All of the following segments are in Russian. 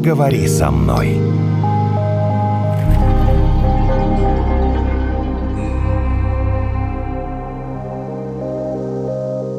поговори со мной.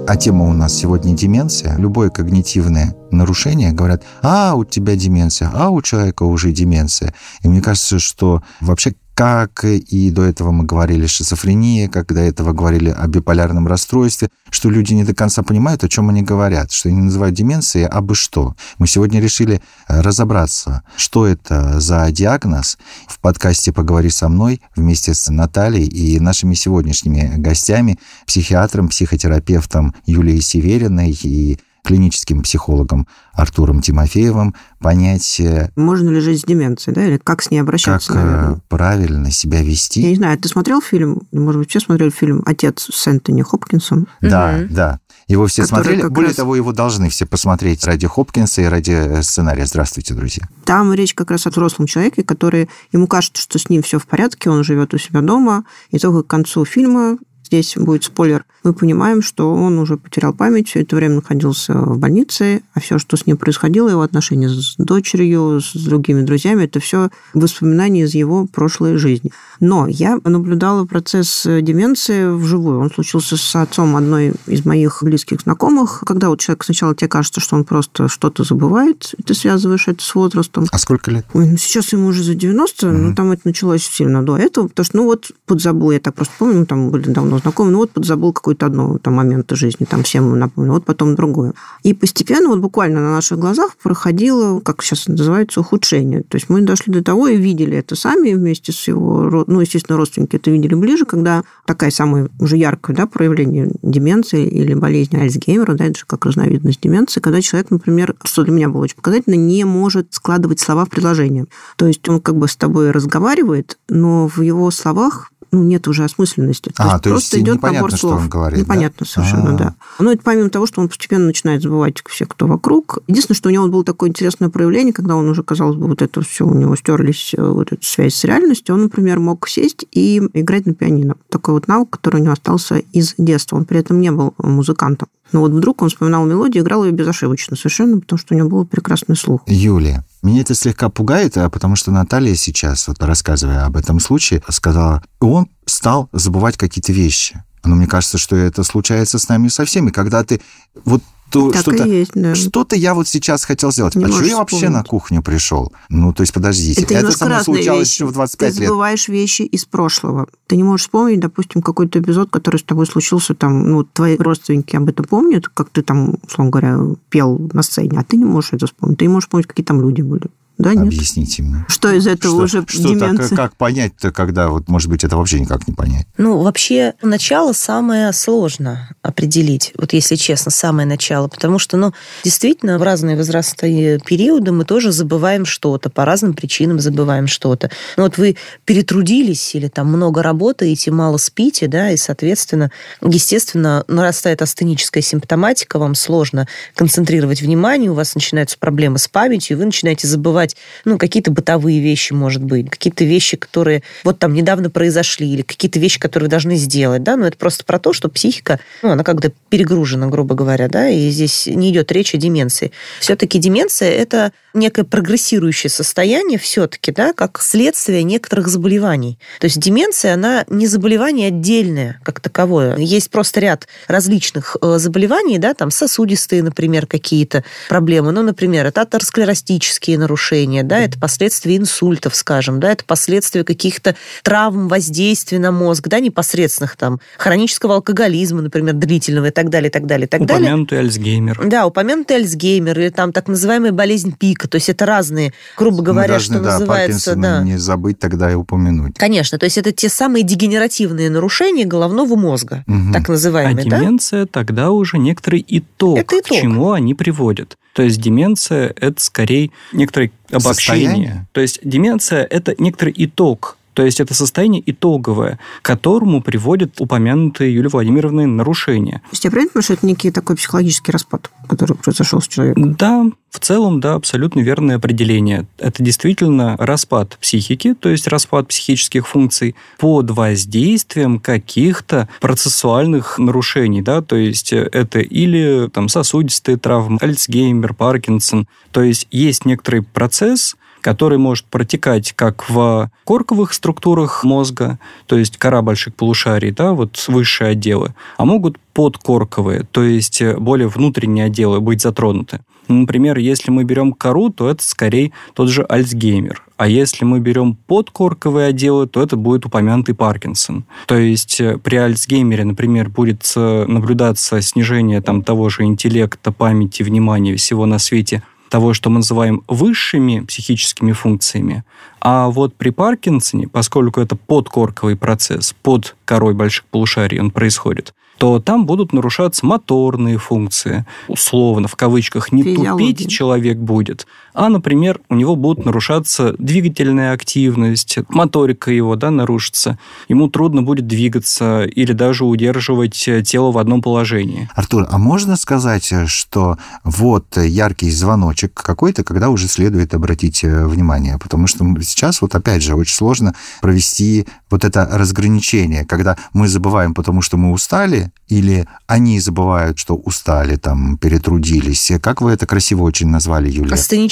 А тема у нас сегодня деменция. Любое когнитивное нарушение говорят, а, у тебя деменция, а у человека уже деменция. И мне кажется, что вообще как и до этого мы говорили шизофрения, как до этого говорили о биполярном расстройстве, что люди не до конца понимают, о чем они говорят, что они называют деменцией, а бы что. Мы сегодня решили э, разобраться, что это за диагноз. В подкасте «Поговори со мной» вместе с Натальей и нашими сегодняшними гостями, психиатром, психотерапевтом Юлией Севериной и клиническим психологом Артуром Тимофеевым понять... Э, Можно ли жить с деменцией, да, или как с ней обращаться, как наверное? правильно себя вести. Я не знаю, ты смотрел фильм, может быть, все смотрели фильм «Отец» с Энтони Хопкинсом? Да, угу. да. Его все Который смотрели. Более раз- того, его должны все посмотреть ради Хопкинса и ради э, сценария. Здравствуйте, друзья. Там речь как раз о взрослом человеке, который ему кажется, что с ним все в порядке, он живет у себя дома, и только к концу фильма здесь будет спойлер, мы понимаем, что он уже потерял память, все это время находился в больнице, а все, что с ним происходило, его отношения с дочерью, с другими друзьями, это все воспоминания из его прошлой жизни. Но я наблюдала процесс деменции вживую. Он случился с отцом одной из моих близких знакомых, когда вот человек сначала тебе кажется, что он просто что-то забывает, и ты связываешь это с возрастом. А сколько лет? Ой, ну сейчас ему уже за 90, Мгм. но там это началось сильно до этого, потому что, ну вот, подзабыл, я так просто помню, там были давно знакомы, ну вот подзабыл какой-то одно там момент жизни, там всем напомнил, вот потом другое. И постепенно, вот буквально на наших глазах проходило, как сейчас называется, ухудшение. То есть мы дошли до того и видели это сами вместе с его, ну, естественно, родственники это видели ближе, когда такая самая уже яркое да, проявление деменции или болезни Альцгеймера, да, это же как разновидность деменции, когда человек, например, что для меня было очень показательно, не может складывать слова в предложение. То есть он как бы с тобой разговаривает, но в его словах ну, нет уже осмысленности. А, есть то есть просто идет непонятно, набор что слов. он говорит, да? Непонятно совершенно, А. да. Ну, это помимо того, что он постепенно начинает забывать все, кто вокруг. Единственное, что у него было такое интересное проявление, когда он уже, казалось бы, вот это все, у него стерлись э, вот эта связь с реальностью, он, например, мог сесть и играть на пианино. Такой вот навык, который у него остался из детства. Он при этом не был музыкантом. Но вот вдруг он вспоминал мелодию, играл ее безошибочно совершенно, потому что у него был прекрасный слух. Юлия, меня это слегка пугает, а потому что Наталья сейчас, вот рассказывая об этом случае, сказала, он стал забывать какие-то вещи. Но мне кажется, что это случается с нами со всеми, когда ты вот то, Так что-то, есть, да. что-то я вот сейчас хотел сделать. Не а что я вообще вспомнить. на кухню пришел? Ну, то есть, подождите, Это, это, со мной случалось вещи. еще в 25 ты лет. забываешь вещи из прошлого. Ты не можешь вспомнить, допустим, какой-то эпизод, который с тобой случился, там, ну, твои родственники об этом помнят, как ты там, условно говоря, пел на сцене, а ты не можешь это вспомнить. Ты не можешь помнить, какие там люди были. Да, нет? Объясните мне. Что из этого Что, уже что так, деменция? как понять-то, когда, вот, может быть, это вообще никак не понять? Ну, вообще, начало самое сложно определить, вот если честно, самое начало, потому что, ну, действительно, в разные возрастные периоды мы тоже забываем что-то, по разным причинам забываем что-то. Ну, вот вы перетрудились или там много работаете, мало спите, да, и, соответственно, естественно, нарастает астеническая симптоматика, вам сложно концентрировать внимание, у вас начинаются проблемы с памятью, и вы начинаете забывать, ну, какие-то бытовые вещи, может быть, какие-то вещи, которые вот там недавно произошли, или какие-то вещи, которые вы должны сделать, да, но это просто про то, что психика, ну, она как-то перегружена, грубо говоря, да, и здесь не идет речь о деменции. Все-таки деменция – это некое прогрессирующее состояние все-таки, да, как следствие некоторых заболеваний. То есть деменция, она не заболевание отдельное, как таковое. Есть просто ряд различных э, заболеваний, да, там сосудистые, например, какие-то проблемы. Ну, например, это атеросклеростические нарушения, да, это последствия инсультов, скажем, да, это последствия каких-то травм, воздействий на мозг, да, непосредственных там, хронического алкоголизма, например, длительного и так далее, и так далее, и так далее. Упомянутый Альцгеймер. Да, упомянутый Альцгеймер или там так называемая болезнь пика. То есть это разные, грубо говоря, Мы должны, что да, называется... Да. не забыть тогда и упомянуть. Конечно, то есть это те самые дегенеративные нарушения головного мозга, Мгм. так А называемые, да? деменция тогда уже некоторый итог, Это итог. к чему они приводят. То есть деменция – это скорее некоторое обобщение. Состояние? То есть деменция – это некоторый итог То есть это состояние итоговое, к которому приводят упомянутые Юлия Владимировна нарушения. То есть я правильно понимаю, что это некий такой психологический распад, который произошел с человеком? Да, в целом, да, абсолютно верное определение. Это действительно распад психики, то есть распад психических функций под воздействием каких-то процессуальных нарушений, да, то есть это или там сосудистые травмы, Альцгеймер, Паркинсон. То есть есть некоторый процесс, который может протекать как в корковых структурах мозга, то есть кора больших полушарий, да, вот высшие отделы, а могут подкорковые, то есть более внутренние отделы быть затронуты. Например, если мы берем кору, то это скорее тот же Альцгеймер. А если мы берем подкорковые отделы, то это будет упомянутый Паркинсон. То есть при Альцгеймере, например, будет э, наблюдаться снижение там, того же интеллекта, памяти, внимания, всего на свете того, что мы называем высшими психическими функциями. А вот при Паркинсоне, поскольку это подкорковый процесс, под корой больших полушарий он происходит, то там будут нарушаться моторные функции. Условно, в кавычках, не тупить человек будет, а, например, у него будут нарушаться двигательная активность, моторика его да, нарушится. Ему трудно будет двигаться или даже удерживать тело в одном положении. Артур, а можно сказать, что вот яркий звоночек какой-то, когда уже следует обратить э, внимание? Потому что сейчас вот опять же очень сложно провести вот это разграничение, когда мы забываем, потому что мы устали, или они забывают, что устали, там, перетрудились. Как вы это красиво очень назвали, Юлия?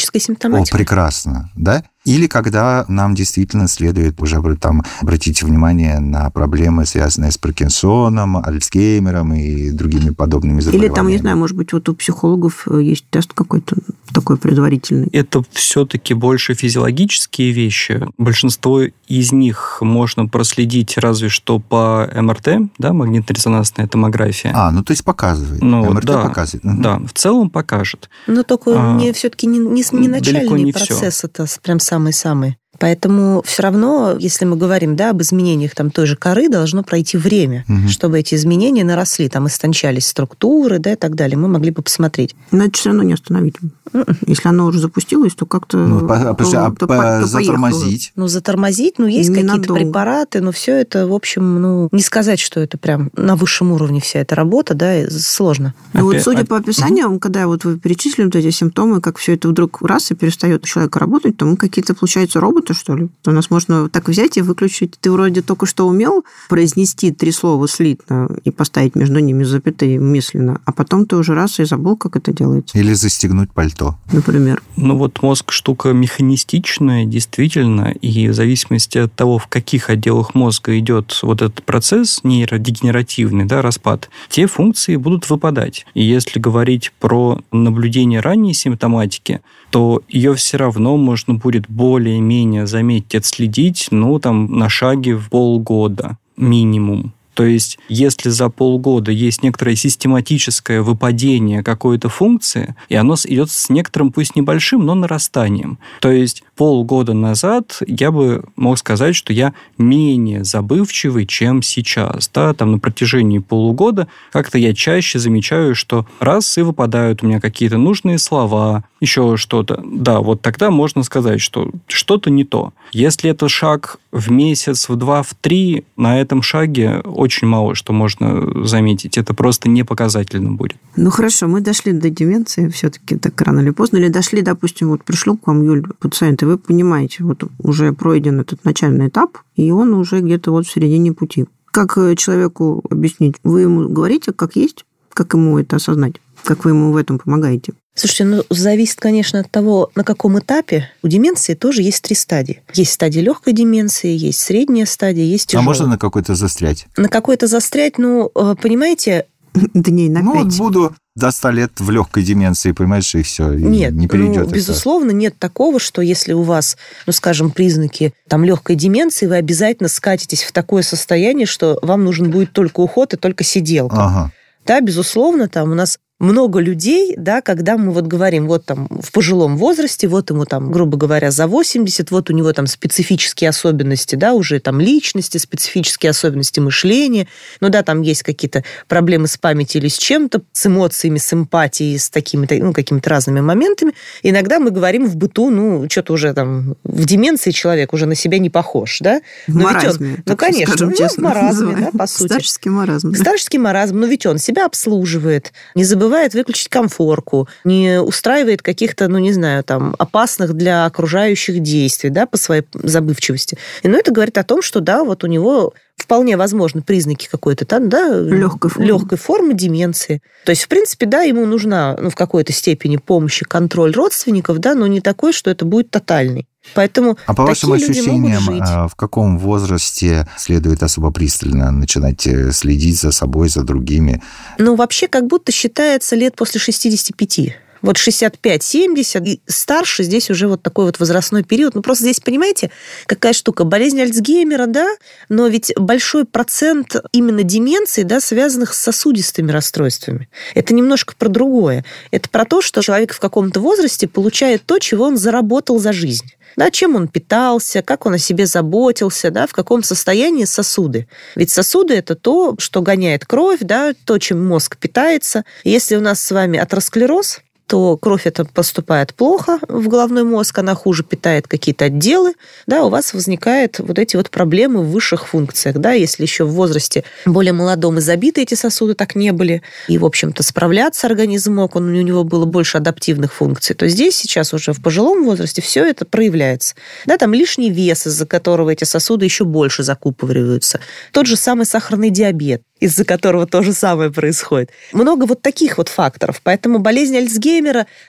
Астеническая симптоматика. О, прекрасно, да? Или когда нам действительно следует уже там обратить внимание на проблемы, связанные с Паркинсоном, Альцгеймером и другими подобными заболеваниями. Или там, не знаю, может быть, вот у психологов э, есть тест какой-то такой предварительный. Это все-таки больше физиологические вещи. Большинство из них можно проследить разве что по МРТ, да, магнитно-резонансная томография. А, ну то есть показывает. Ну, МРТ да, показывает. Да, в целом покажет. Но только а, не, все-таки не, не, не начальный не процесс, все. это прям самый-самый. Поэтому все равно, если мы говорим да, об изменениях там, той же коры, должно пройти время, угу. чтобы эти изменения наросли, там истончались структуры да, и так далее. Мы могли бы посмотреть. Но это все равно не остановить. М-м. Если оно уже запустилось, то как-то... Ну, по, то, а, то, по, то затормозить? Ну, затормозить, ну, есть какие-то препараты, но все это, в общем, ну, не сказать, что это прям на высшем уровне вся эта работа, да, сложно. Ну, вот судя по описаниям, угу. когда вот вы перечислили вот эти симптомы, как все это вдруг раз и перестает у человека работать, то мы какие-то, получается, роботы, что ли? У нас можно так взять и выключить. Ты вроде только что умел произнести три слова слитно и поставить между ними запятые мысленно, а потом ты уже раз и забыл, как это делается. Или застегнуть пальто. Например. Ну вот мозг штука механистичная, действительно, и в зависимости от того, в каких отделах мозга идет вот этот процесс нейродегенеративный, да, распад, те функции будут выпадать. И если говорить про наблюдение ранней симптоматики, то ее все равно можно будет более-менее заметить, отследить, ну, там, на шаге в полгода минимум. То есть, если за полгода есть некоторое систематическое выпадение какой-то функции, и оно идет с некоторым, пусть небольшим, но нарастанием. То есть, полгода назад я бы мог сказать, что я менее забывчивый, чем сейчас. Да? Там на протяжении полугода как-то я чаще замечаю, что раз и выпадают у меня какие-то нужные слова, еще что-то. Да, вот тогда можно сказать, что что-то не то. Если это шаг в месяц, в два, в три, на этом шаге мало что можно заметить. Это просто не показательно будет. Ну хорошо, мы дошли до деменции все-таки так рано или поздно. Или дошли, допустим, вот пришло к вам, Юль, пациент, и вы понимаете, вот уже пройден этот начальный этап, и он уже где-то вот в середине пути. Как э, человеку объяснить? Вы ему говорите, как есть, как ему это осознать? Как вы ему в этом помогаете? Слушайте, ну, зависит, конечно, от того, на каком этапе. У деменции тоже есть три стадии. Есть стадия легкой деменции, есть средняя стадия, есть тяжелая. А можно на какой-то застрять? На какой-то застрять, ну, э, понимаете... Дней на Ну, пять. буду до 100 лет в легкой деменции, понимаешь, и все, и Нет, не перейдет. ну, безусловно, нет такого, что если у вас, ну, скажем, признаки там легкой деменции, вы обязательно скатитесь в такое состояние, что вам нужен будет только уход и только сиделка. Ага. Да, безусловно, там у нас много людей, да, когда мы вот говорим, вот там в пожилом возрасте, вот ему там, грубо говоря, за 80, вот у него там специфические особенности, да, уже там личности, специфические особенности мышления, ну да, там есть какие-то проблемы с памятью или с чем-то, с эмоциями, с эмпатией, с такими, ну, какими-то разными моментами. Иногда мы говорим в быту, ну, что-то уже там в деменции человек уже на себя не похож, да? Но маразме, ведь он, ну, конечно, скажем, ну, честно, в маразме, да, по сути. Старческий маразм. Старческий маразм, но ведь он себя обслуживает, не забывает выключить комфорку, не устраивает каких-то, ну, не знаю, там, опасных для окружающих действий, да, по своей забывчивости. И, ну, это говорит о том, что, да, вот у него вполне возможно признаки какой-то там, да, легкой формы. легкой формы деменции. То есть, в принципе, да, ему нужна ну, в какой-то степени помощь и контроль родственников, да, но не такой, что это будет тотальный. Поэтому а по вашим ощущениям. А, в каком возрасте следует особо пристально начинать э, следить за собой, за другими? Ну, вообще, как будто считается лет после 65. Вот 65-70 и старше здесь уже вот такой вот возрастной период. Ну, просто здесь, понимаете, какая штука? Болезнь Альцгеймера, да, но ведь большой процент именно деменций, да, связанных с сосудистыми расстройствами. Это немножко про другое. Это про то, что человек в каком-то возрасте получает то, чего он заработал за жизнь да, чем он питался, как он о себе заботился, да, в каком состоянии сосуды. Ведь сосуды – это то, что гоняет кровь, да, то, чем мозг питается. Если у нас с вами атеросклероз, то кровь это поступает плохо в головной мозг, она хуже питает какие-то отделы, да, у вас возникают вот эти вот проблемы в высших функциях, да, если еще в возрасте более молодом и забиты эти сосуды так не были, и, в общем-то, справляться организм мог, он, у него было больше адаптивных функций, то здесь сейчас уже в пожилом возрасте все это проявляется. Да, там лишний вес, из-за которого эти сосуды еще больше закупориваются. Тот же самый сахарный диабет из-за которого то же самое происходит. Много вот таких вот факторов. Поэтому болезнь Альцгеймера,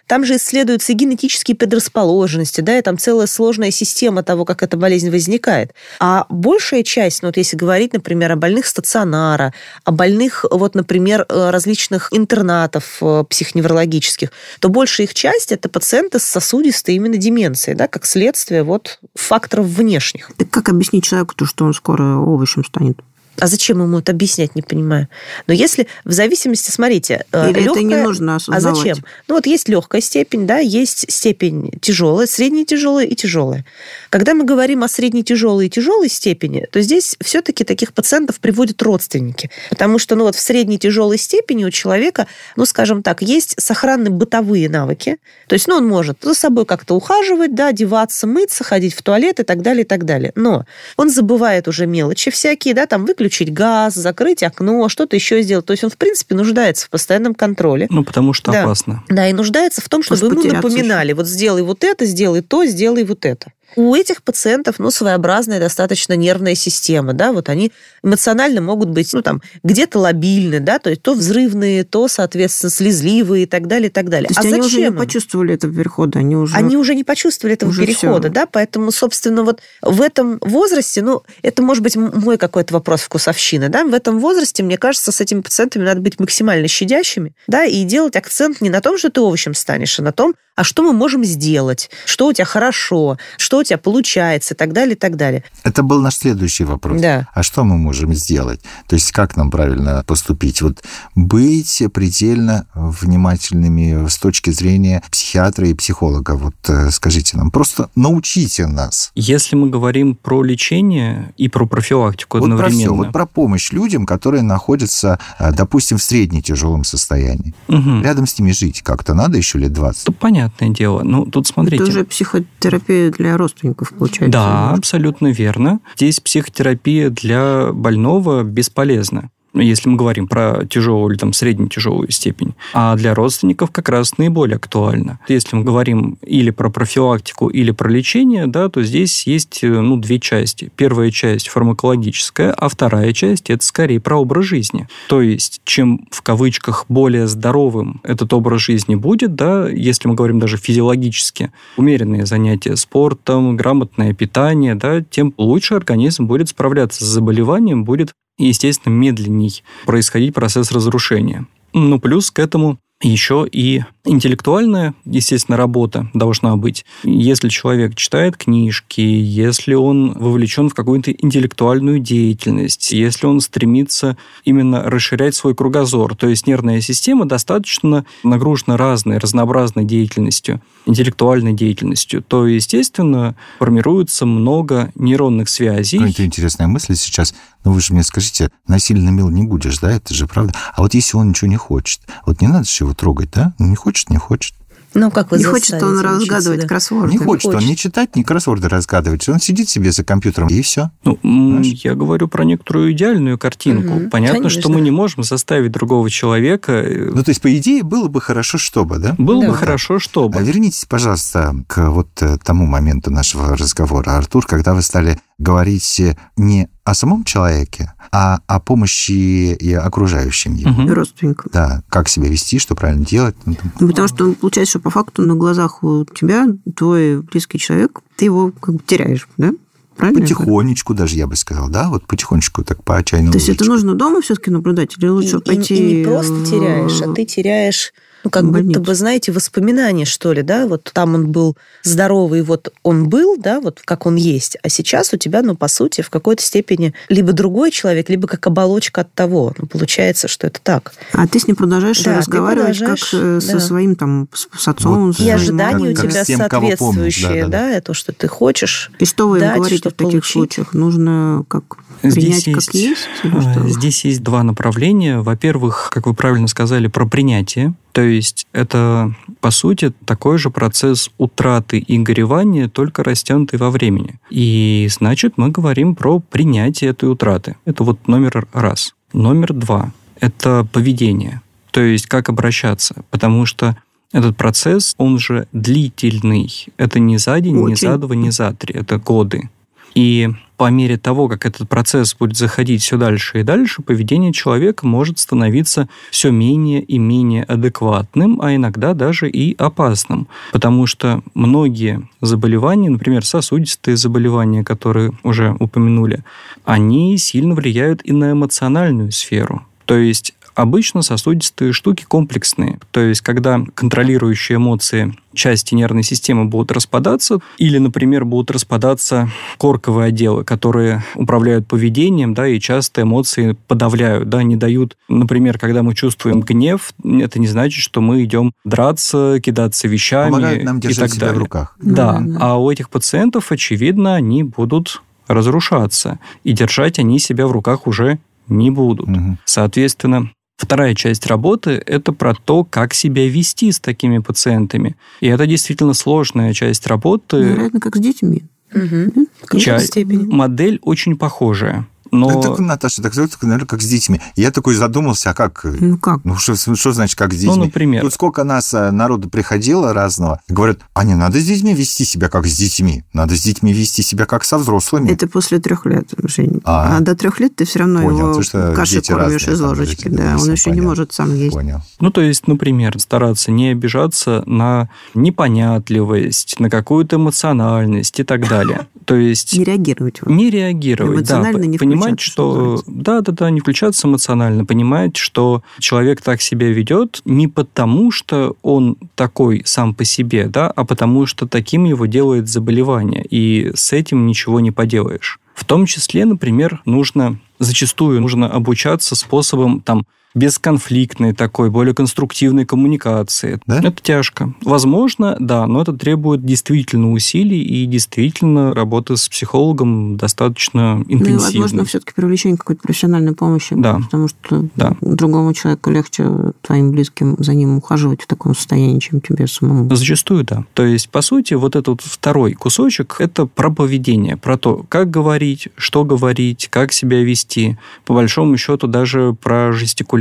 там же исследуются генетические предрасположенности, да, и там целая сложная система того, как эта болезнь возникает. А большая часть, ну вот если говорить, например, о больных стационара, о больных, вот, например, э, различных интернатов э, психоневрологических, то большая их часть – это пациенты с сосудистой именно деменцией, да, как следствие вот факторов внешних. Так как объяснить человеку то, что он скоро овощем станет? А зачем ему это объяснять, не понимаю. Но если в зависимости, смотрите, э, Или легкая, это не нужно осознавать? А зачем? Ну вот есть легкая степень, да, есть степень тяжелая, средне тяжелая и тяжелая. Когда мы говорим о средне тяжелой и тяжелой степени, то здесь все-таки таких пациентов приводят родственники. Потому что, ну вот в средней тяжелой степени у человека, ну скажем так, есть сохранные бытовые навыки. То есть, ну он может за собой как-то ухаживать, да, одеваться, мыться, ходить в туалет и так далее, и так далее. Но он забывает уже мелочи всякие, да, там выключить выключить газ, закрыть окно, что-то еще сделать. То есть он, в принципе, нуждается в постоянном контроле. Ну, потому что да. опасно. Да, и нуждается в том, чтобы ему напоминали, вот сделай вот это, сделай то, сделай вот это. У этих пациентов, ну, своеобразная достаточно нервная система, да, вот они эмоционально могут быть, ну, там, где-то лобильны, да, то есть то взрывные, то, соответственно, слезливые и так далее, и так далее. То есть а они зачем уже не почувствовали этого перехода, они уже... Они уже не почувствовали этого уже перехода, все. да, поэтому, собственно, вот в этом возрасте, ну, это может быть мой какой-то вопрос вкусовщины, да, в этом возрасте, мне кажется, с этими пациентами надо быть максимально щадящими, да, и делать акцент не на том, что ты овощем станешь, а на том, а что мы можем сделать, что у тебя хорошо, что у тебя получается и так далее, и так далее. Это был наш следующий вопрос. Да. А что мы можем сделать? То есть как нам правильно поступить? Вот быть предельно внимательными с точки зрения психиатра и психолога. Вот э, скажите нам, просто научите нас. Если мы говорим про лечение и про профилактику вот одновременно. Про все, вот про помощь людям, которые находятся, э, допустим, в средне тяжелом состоянии. Угу. Рядом с ними жить как-то надо еще лет 20? Да, понятное дело. Ну, тут смотрите. Это уже психотерапия для родственников, получается. Да, абсолютно верно. Здесь психотерапия для больного бесполезна если мы говорим про тяжелую или там средне-тяжелую степень. А для родственников как раз наиболее актуально. Если мы говорим или про профилактику, или про лечение, да, то здесь есть ну, две части. Первая часть фармакологическая, а вторая часть это скорее про образ жизни. То есть, чем в кавычках более здоровым этот образ жизни будет, да, если мы говорим даже физиологически, умеренные занятия спортом, грамотное питание, да, тем лучше организм будет справляться с заболеванием, будет и, естественно, медленней происходить процесс разрушения. Ну, плюс к этому еще и интеллектуальная, естественно, работа должна быть. Если человек читает книжки, если он вовлечен в какую-то интеллектуальную деятельность, если он стремится именно расширять свой кругозор, то есть нервная система достаточно нагружена разной, разнообразной деятельностью, интеллектуальной деятельностью, то, естественно, формируется много нейронных связей. Какая-то интересная мысль сейчас. Ну, вы же мне скажите, насильно мил не будешь, да? Это же правда. А вот если он ничего не хочет, вот не надо же его трогать, да? Ну, не хочет, не хочет. Ну, как вы Не хочет он разгадывать да? кроссворды. Не хочет, он не читать, не кроссворды разгадывать. Он сидит себе за компьютером, и все. Ну, м, я говорю про некоторую идеальную картинку. Мгм, Понятно, конечно. что мы не можем заставить другого человека. э, Ну, то есть, по идее, было бы хорошо, чтобы, да? Было Да. бы хорошо, А чтобы. вернитесь, пожалуйста, к вот э, тому моменту нашего разговора, Артур, когда вы стали говорить не о самом человеке, а о помощи и окружающим ему. Мгм. родственникам. Да, как себя вести, что правильно делать. ну, там. Ну, Потому что получается, что по факту на глазах у тебя твой близкий человек, ты его как бы теряешь, да? Правильно? Потихонечку даже, я бы сказал, да, вот потихонечку, так по отчаянному То есть это нужно дома все-таки наблюдать, или лучше и, и- пойти... и не просто теряешь, а ты теряешь, ну, как в будто больницу. бы, знаете, воспоминания, что ли, да, вот там он был здоровый, вот он был, да, вот как он есть, а сейчас у тебя, ну, по сути, в какой-то степени либо другой человек, либо как оболочка от того. Ну, получается, что это так. А ты с ним продолжаешь Да, разговаривать продолжаем, как э, со да. своим там с, с отцом, Вот, с И Да, ожидания у как- как тебя с тем, кого помнишь, соответствующие, да-да-да. да, то, что ты хочешь. И что вы им дать, говорите в таких получить. случаях? Нужно как принять есть, как есть? что? Здесь есть два направления. Во-первых, как вы правильно сказали, про принятие. То есть это, по сути, такой же процесс утраты и горевания, только растянутый во времени. И значит, мы говорим про принятие этой утраты. Это вот номер раз. Номер два – это поведение. То есть как обращаться. Потому что этот процесс, он же длительный. Это не за день, не Очень. за два, не за три. Это годы. И по мере того, как этот процесс будет заходить все дальше и дальше, поведение человека может становиться все менее и менее адекватным, а иногда даже и опасным. Потому что многие заболевания, например, сосудистые заболевания, которые уже упомянули, они сильно влияют и на эмоциональную сферу. То есть Обычно сосудистые штуки комплексные. То есть, когда контролирующие эмоции части нервной системы будут распадаться, или, например, будут распадаться корковые отделы, которые управляют поведением, да, и часто эмоции подавляют, да, не дают, например, когда мы чувствуем гнев, это не значит, что мы идем драться, кидаться вещами Помогают нам и держать так себя далее. в руках. Да, а у этих пациентов, очевидно, они будут разрушаться, и держать они себя в руках уже не будут. Мгм. Соответственно, Вторая часть работы – это про то, как себя вести с такими пациентами. И это действительно сложная часть работы. Вероятно, как с детьми. В какой-то Чай. степени. Модель очень похожая. Но Это, Наташа, так зовут, наверное, как с детьми. Я такой задумался, а как... Ну как? Ну, что, что значит, как с детьми? Ну, например. Тут сколько нас э, народу приходило разного, говорят, а не надо с детьми вести себя, как с детьми. Надо с детьми вести себя, как со взрослыми. Это после трех лет, Жень. А. А, до трех лет ты все равно Понял, его что кашей дети кормишь разные, из там, ложечки. родители, Да, он всё еще не понятно. может сам есть. Понял. Ну, то есть, например, стараться не обижаться на непонятливость, на какую-то эмоциональность и так далее. То есть Не реагировать. не реагировать, да, Эмоционально не понимать, что называется. да, да, да, не включаться эмоционально, понимать, что человек так себя ведет не потому, что он такой сам по себе, да, а потому что таким его делает заболевание, и с этим ничего не поделаешь. В том числе, например, нужно зачастую нужно обучаться способом там бесконфликтной такой, более конструктивной коммуникации. Да? Это тяжко. Возможно, да, но это требует действительно усилий и действительно работы с психологом достаточно Ну и, интенсивной. возможно, все-таки привлечение какой-то профессиональной помощи. Да. Потому что Да. другому человеку легче твоим близким за ним ухаживать в таком состоянии, чем тебе самому. Зачастую, да. То есть, по сути, вот этот второй кусочек – это про поведение, про то, как говорить, что говорить, как себя вести. По большому счету, даже про жестикуляцию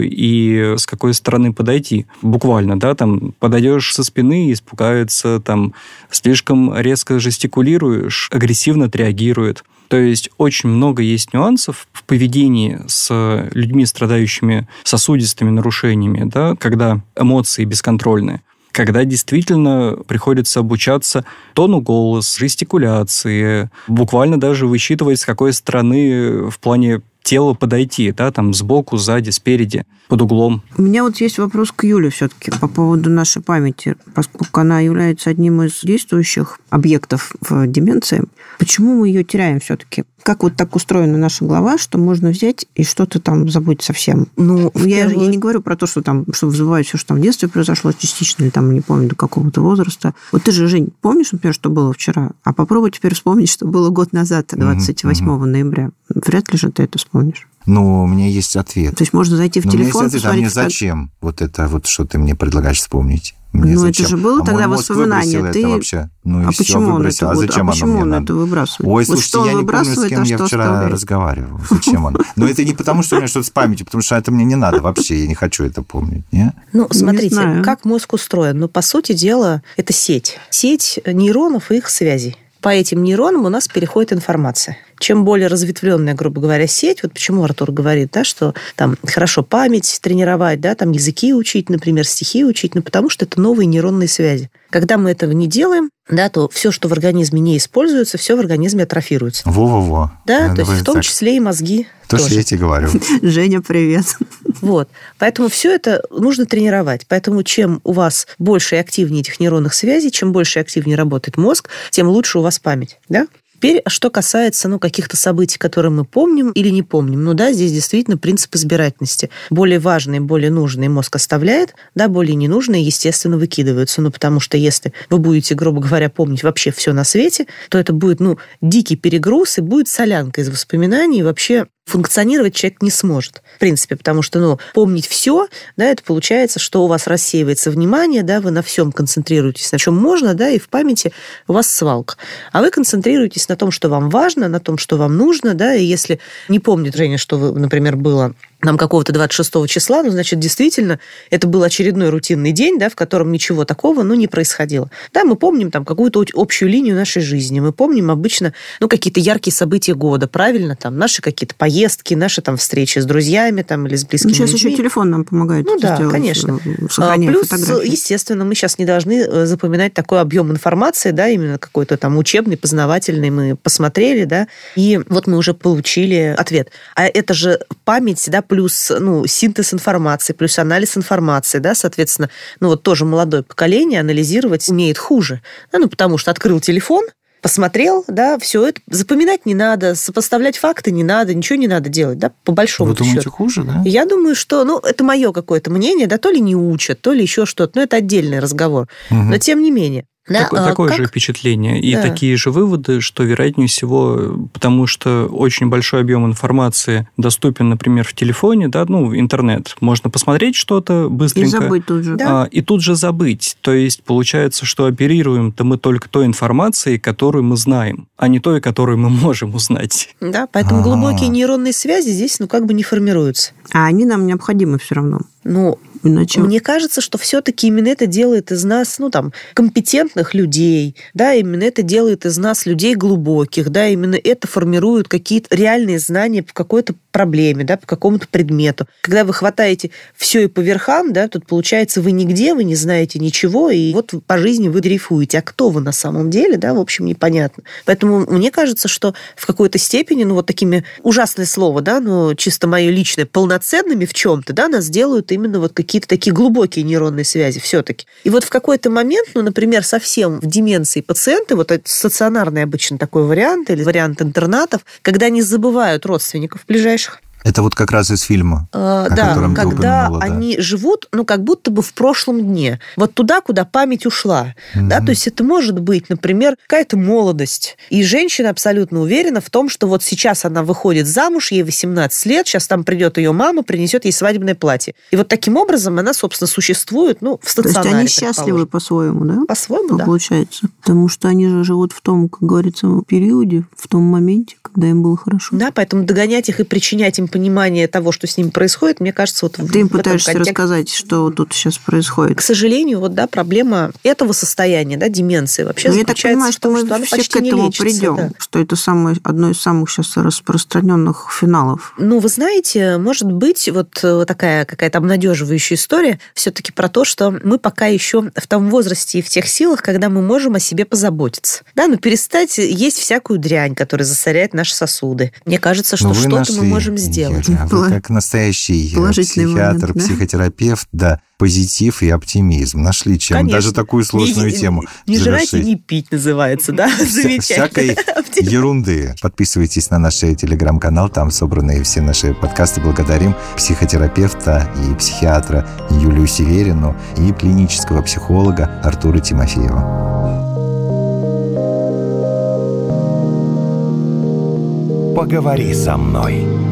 и с какой стороны подойти. Буквально, да, там подойдешь со спины, испугается, там слишком резко жестикулируешь, агрессивно отреагирует. То есть очень много есть нюансов в поведении с людьми, страдающими сосудистыми нарушениями, да, когда эмоции бесконтрольны когда действительно приходится обучаться тону голос, жестикуляции, буквально даже высчитывать, с какой стороны в плане телу подойти, да, там сбоку, сзади, спереди, под углом. У меня вот есть вопрос к Юле все-таки по поводу нашей памяти. Поскольку она является одним из действующих объектов в деменции, почему мы ее теряем все-таки? Как вот так устроена наша голова, что можно взять и что-то там забыть совсем? Ну, я, первую... я не говорю про то, что там, что вызывает все, что там в детстве произошло частично, или там, не помню, до какого-то возраста. Вот ты же, Жень, помнишь, например, что было вчера? А попробуй теперь вспомнить, что было год назад, 28 mm-hmm. ноября. Вряд ли же ты это вспомнишь. Ну, у меня есть ответ. То есть можно зайти в Но телефон, у меня есть ответ, а мне зачем вот это вот, что ты мне предлагаешь вспомнить? Мне ну, это же было а тогда воспоминание. Ты... вообще. Ну, а почему он это, а зачем а почему оно мне он это выбрасывает? Ой, вот слушайте, что я не помню, с кем а я вчера оставляет? разговаривал. Зачем он? Но это не потому, что у меня что-то с памятью, потому что это мне не надо вообще, я не хочу это помнить. Не? Ну, смотрите, как мозг устроен. Ну, по сути дела, это сеть. Сеть нейронов и их связей. По этим нейронам у нас переходит информация чем более разветвленная, грубо говоря, сеть, вот почему Артур говорит, да, что там хорошо память тренировать, да, там языки учить, например, стихи учить, ну, потому что это новые нейронные связи. Когда мы этого не делаем, да, то все, что в организме не используется, все в организме атрофируется. Во-во-во. Да, я то есть в том так. числе и мозги. То, тоже. что я тебе говорю. Женя, привет. Вот. Поэтому все это нужно тренировать. Поэтому чем у вас больше и активнее этих нейронных связей, чем больше и активнее работает мозг, тем лучше у вас память. Да? Теперь, что касается ну, каких-то событий, которые мы помним или не помним, ну да, здесь действительно принцип избирательности. Более важные, более нужные мозг оставляет, да, более ненужные, естественно, выкидываются. Ну, потому что если вы будете, грубо говоря, помнить вообще все на свете, то это будет, ну, дикий перегруз и будет солянка из воспоминаний, и вообще функционировать человек не сможет, в принципе, потому что, ну, помнить все, да, это получается, что у вас рассеивается внимание, да, вы на всем концентрируетесь, на чем можно, да, и в памяти у вас свалка. А вы концентрируетесь на том, что вам важно, на том, что вам нужно, да, и если не помнит Женя, что, вы, например, было нам какого-то 26 числа, ну, значит, действительно, это был очередной рутинный день, да, в котором ничего такого, ну, не происходило. Да, мы помним там какую-то общую линию нашей жизни, мы помним обычно, ну, какие-то яркие события года, правильно, там, наши какие-то поездки, наши там встречи с друзьями там или с близкими ну, сейчас людьми. еще телефон нам помогает Ну, да, сделать, конечно. Э, а, плюс, фотографии. естественно, мы сейчас не должны э, запоминать такой объем информации, да, именно какой-то там учебный, познавательный, мы посмотрели, да, и вот мы уже получили ответ. А это же память, да, плюс ну, синтез информации, плюс анализ информации, да, соответственно, ну вот тоже молодое поколение анализировать умеет хуже, да, ну потому что открыл телефон, посмотрел, да, все это запоминать не надо, сопоставлять факты не надо, ничего не надо делать, да, по большому Вы думаете, счету. хуже, да? Я думаю, что, ну, это мое какое-то мнение, да, то ли не учат, то ли еще что-то, но это отдельный разговор. Угу. Но тем не менее. Да, так, а, такое как? же впечатление и да. такие же выводы, что, вероятнее всего, потому что очень большой объем информации доступен, например, в телефоне, да, ну, в интернет. Можно посмотреть что-то быстренько. И забыть тут же. Да. А, и тут же забыть. То есть получается, что оперируем-то мы только той информацией, которую мы знаем, а не той, которую мы можем узнать. Да, поэтому А-а-а. глубокие нейронные связи здесь, ну, как бы не формируются. А они нам необходимы все равно. Ну, Иначе... Мне кажется, что все-таки именно это делает из нас, ну, там, компетентных людей, да, именно это делает из нас людей глубоких, да, именно это формирует какие-то реальные знания по какой-то проблеме, да, по какому-то предмету. Когда вы хватаете все и по верхам, да, тут получается вы нигде, вы не знаете ничего, и вот по жизни вы дрейфуете. А кто вы на самом деле, да, в общем, непонятно. Поэтому мне кажется, что в какой-то степени, ну, вот такими, ужасное слово, да, но чисто мое личное, полноценными в чем-то, да, нас делают именно вот какие-то такие глубокие нейронные связи все-таки. И вот в какой-то момент, ну, например, совсем в деменции пациенты, вот это стационарный обычно такой вариант или вариант интернатов, когда они забывают родственников ближайших это вот как раз из фильма. Э, да, когда они да. живут, ну, как будто бы в прошлом дне. Вот туда, куда память ушла. Mm-hmm. Да, то есть это может быть, например, какая-то молодость. И женщина абсолютно уверена в том, что вот сейчас она выходит замуж, ей 18 лет, сейчас там придет ее мама, принесет ей свадебное платье. И вот таким образом она, собственно, существует, ну, в стационаре. То есть они счастливы по-своему, да? По-своему, да. Получается. Потому что они же живут в том, как говорится, периоде, в том моменте, когда им было хорошо. Да, поэтому догонять их и причинять им понимания того, что с ними происходит, мне кажется, вот Ты им пытаешься контексте... рассказать, что тут сейчас происходит. К сожалению, вот, да, проблема этого состояния, да, деменции вообще Но ну, я так понимаю, что мы что все к этому лечится, придем, да. что это самое, одно из самых сейчас распространенных финалов. Ну, вы знаете, может быть, вот э, такая какая-то обнадеживающая история все-таки про то, что мы пока еще в том возрасте и в тех силах, когда мы можем о себе позаботиться. Да, ну перестать есть всякую дрянь, которая засоряет наши сосуды. Мне кажется, что что-то мы можем сделать. Юля, вы как настоящий э, психиатр, момент, да? психотерапевт, да, позитив и оптимизм. Нашли чем Конечно. даже такую сложную не, тему Не жрать и не пить называется, да? Замечательно. Всякой ерунды. Подписывайтесь на наш телеграм-канал, там собраны все наши подкасты. Благодарим психотерапевта и психиатра Юлию Северину и клинического психолога Артура Тимофеева. Поговори со мной.